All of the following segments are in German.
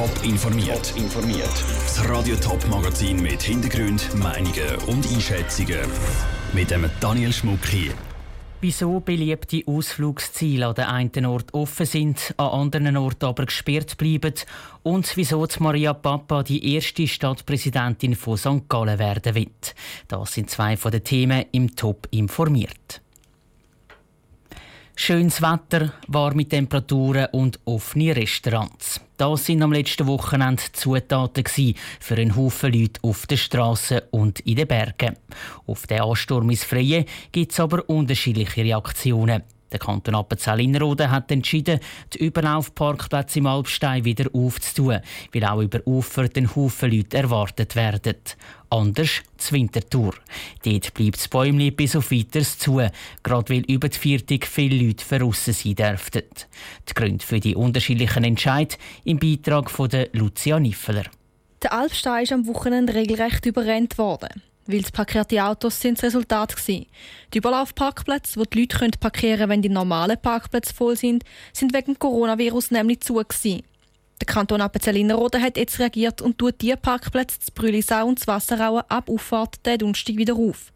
Top informiert. informiert. Das Radio Top Magazin mit Hintergrund, Meinungen und Einschätzungen mit dem Daniel Schmuck hier. Wieso beliebte Ausflugsziele an den einen Ort offen sind, an anderen Orten aber gesperrt bleiben und wieso Maria Papa die erste Stadtpräsidentin von St. Gallen werden wird. Das sind zwei von den Themen im Top informiert. Schönes Wetter, warme Temperaturen und offene Restaurants. Das sind am letzten Wochenende Zutaten für einen Haufen Leute auf den Straßen und in den Bergen. Auf den Ansturm ins Freie gibt es aber unterschiedliche Reaktionen. Der Kanton Appenzell-Innerrhoden hat entschieden, die Überlaufparkplätze im Alpstein wieder aufzutun, weil auch über Ufer den Haufen Leute erwartet werden. Anders das Wintertour. Dort bleibt das Bäumli bis auf weiteres zu, gerade weil über die Viertig viele Leute verrissen sein dürften. Die Gründe für die unterschiedlichen Entscheid im Beitrag von Lucia Niffeler. Der Alpstein ist am Wochenende regelrecht überrennt worden weil es parkierte Autos sind das Resultat gewesen. Die Überlaufparkplätze, wo die Leute parkieren können, wenn die normalen Parkplätze voll sind, sind wegen Coronavirus nämlich zu gewesen. Der Kanton Appenzell-Innerrhoden hat jetzt reagiert und tut die Parkplätze, das Brülisau und das Wasserauen ab Auffahrt den Donnerstag wieder auf.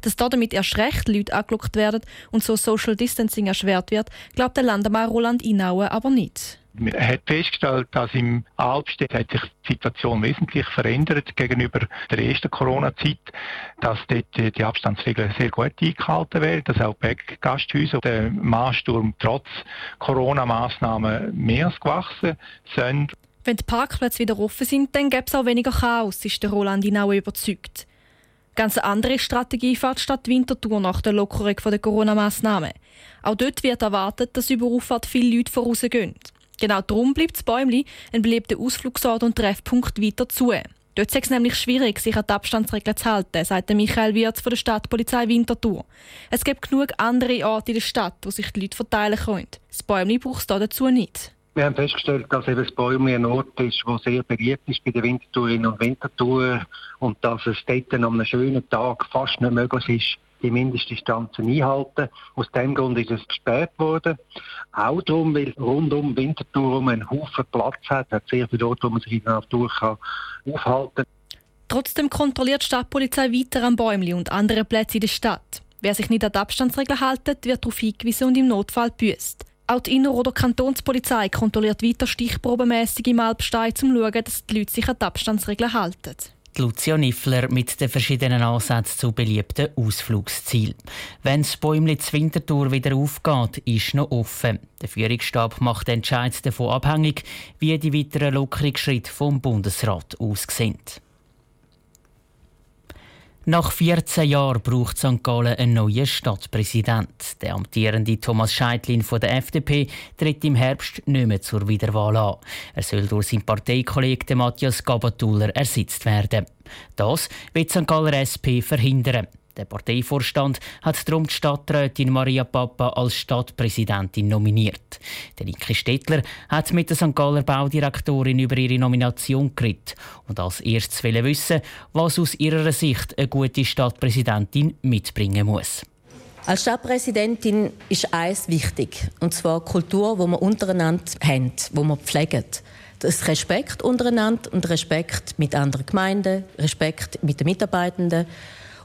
Dass damit erst recht Leute angelockt werden und so Social Distancing erschwert wird, glaubt der Landemar Roland Inaue aber nicht. Man hat festgestellt, dass im Albstedt hat sich die Situation wesentlich verändert gegenüber der ersten Corona-Zeit, dass dort die Abstandsregeln sehr gut eingehalten werden, dass auch bei Gasthäusern der Maßsturm trotz Corona-Maßnahmen mehr als gewachsen sind. Wenn die Parkplätze wieder offen sind, dann gibt es auch weniger Chaos, ist der Roland Inau überzeugt. Ganz eine andere Strategie fährt statt Wintertour nach der Lockerung der Corona-Massnahmen. Auch dort wird erwartet, dass über Auffahrt viele Leute vorausgehen. Genau darum bleibt das Bäumli ein beliebter Ausflugsort und Treffpunkt weiter zu. Dort ist es nämlich schwierig, sich an die Abstandsregeln zu halten, sagt Michael Wirz von der Stadtpolizei Winterthur. Es gibt genug andere Orte in der Stadt, wo sich die Leute verteilen können. Das Bäumli braucht es dazu nicht. Wir haben festgestellt, dass eben das Bäumli ein Ort ist, der sehr beliebt ist bei den Wintertourinnen und Wintertouren und dass es dort an einem schönen Tag fast nicht möglich ist, die Mindestdistanzen einhalten. Aus dem Grund ist es gesperrt worden. Auch darum, weil rund um Winterthur einen Haufen Platz hat, hat sehr viele Orte, wo man sich in der Natur kann aufhalten. Trotzdem kontrolliert die Stadtpolizei weiter am Bäumli und andere Plätze in der Stadt. Wer sich nicht an die Abstandsregeln hält, wird darauf hingewiesen und im Notfall büßt. Auch die Inner- oder Kantonspolizei kontrolliert weiter stichprobenmässig im Alpstein, um zu schauen, dass die Leute sich an die Abstandsregeln halten. Lucia Niffler mit den verschiedenen Ansätzen zu beliebten Ausflugszielen. Wenn das Bäumli zur Wintertour wieder aufgeht, ist noch offen. Der Führungsstab macht den Entscheid davon abhängig, wie die weiteren Lockerungsschritte vom Bundesrat aussehen. Nach 14 Jahren braucht St. Gallen einen neuen Stadtpräsident. Der amtierende Thomas Scheidlin von der FDP tritt im Herbst nicht mehr zur Wiederwahl an. Er soll durch seinen Parteikollegen Matthias Gabatuller ersetzt werden. Das wird St. Galler SP verhindern. Der Parteivorstand hat darum die Stadträtin Maria Papa als Stadtpräsidentin nominiert. Der Niki Stettler hat mit der St. Galler Baudirektorin über ihre Nomination geredet und als erstes wissen, was aus ihrer Sicht eine gute Stadtpräsidentin mitbringen muss. Als Stadtpräsidentin ist eines wichtig, und zwar die Kultur, die wir untereinander haben, die wir pflegen. Das Respekt untereinander und Respekt mit anderen Gemeinden, Respekt mit den Mitarbeitenden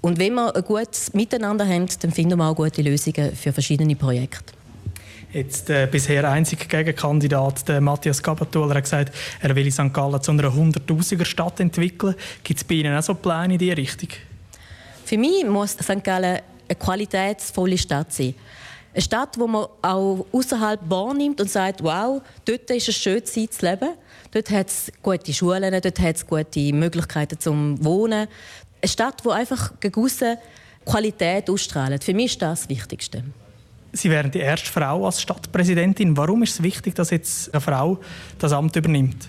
und wenn wir ein gutes Miteinander haben, dann finden wir auch gute Lösungen für verschiedene Projekte. Jetzt der bisher einzige Gegenkandidat, der Matthias Gabatuller, hat gesagt, er will St. Gallen zu einer 100.000er Stadt entwickeln. Gibt es bei Ihnen auch so Pläne in diese Richtung? Für mich muss St. Gallen eine qualitätsvolle Stadt sein. Eine Stadt, wo man auch außerhalb wahrnimmt und sagt, wow, dort ist es schön zu leben. Dort hat es gute Schulen, dort hat es gute Möglichkeiten zum Wohnen. Eine Stadt, die einfach eine gewisse Qualität ausstrahlt. Für mich ist das das Wichtigste. Sie wären die erste Frau als Stadtpräsidentin. Warum ist es wichtig, dass jetzt eine Frau das Amt übernimmt?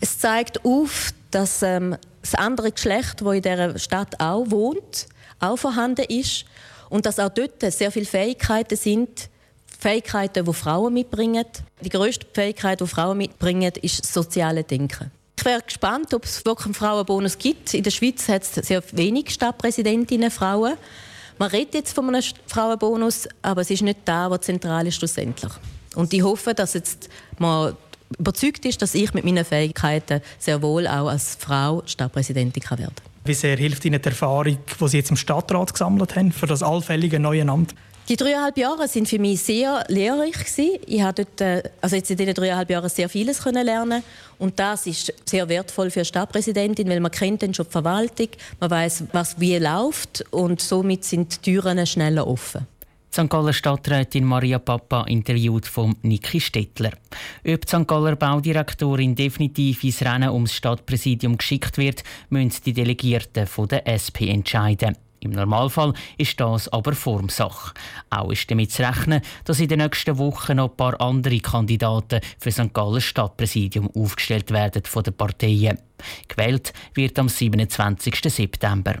Es zeigt auf, dass ähm, das andere Geschlecht, das in dieser Stadt auch wohnt, auch vorhanden ist und dass auch dort sehr viele Fähigkeiten sind, Fähigkeiten, die Frauen mitbringen. Die grösste Fähigkeit, die Frauen mitbringen, ist das soziale Denken. Ich wäre gespannt, ob es wirklich einen Frauenbonus gibt. In der Schweiz hat es sehr wenig Stadtpräsidentinnen Frauen. Man redet jetzt von einem Frauenbonus, aber es ist nicht da, was zentral ist schlussendlich. Und ich hoffe, dass jetzt man überzeugt ist, dass ich mit meinen Fähigkeiten sehr wohl auch als Frau Stadtpräsidentin werden kann. Wie sehr hilft Ihnen die Erfahrung, die Sie jetzt im Stadtrat gesammelt haben, für das allfällige neue Amt? Die dreieinhalb Jahre sind für mich sehr lehrreich gewesen. Ich habe dort, äh, also jetzt in diesen dreieinhalb Jahren sehr vieles lernen und das ist sehr wertvoll für eine Stadtpräsidentin, weil man kennt dann schon die Verwaltung, man weiß, was wie läuft und somit sind die Türen schneller offen. St. Galler Stadträtin Maria Papa interviewt von Niki Stettler. Ob die St. Galler Baudirektorin definitiv ins Rennen ums Stadtpräsidium geschickt wird, müssen die Delegierten von der SP entscheiden. Im Normalfall ist das aber Formsache. Auch ist damit zu rechnen, dass in den nächsten Wochen noch ein paar andere Kandidaten für St. Gallen Stadtpräsidium aufgestellt werden von den Parteien. Gewählt wird am 27. September.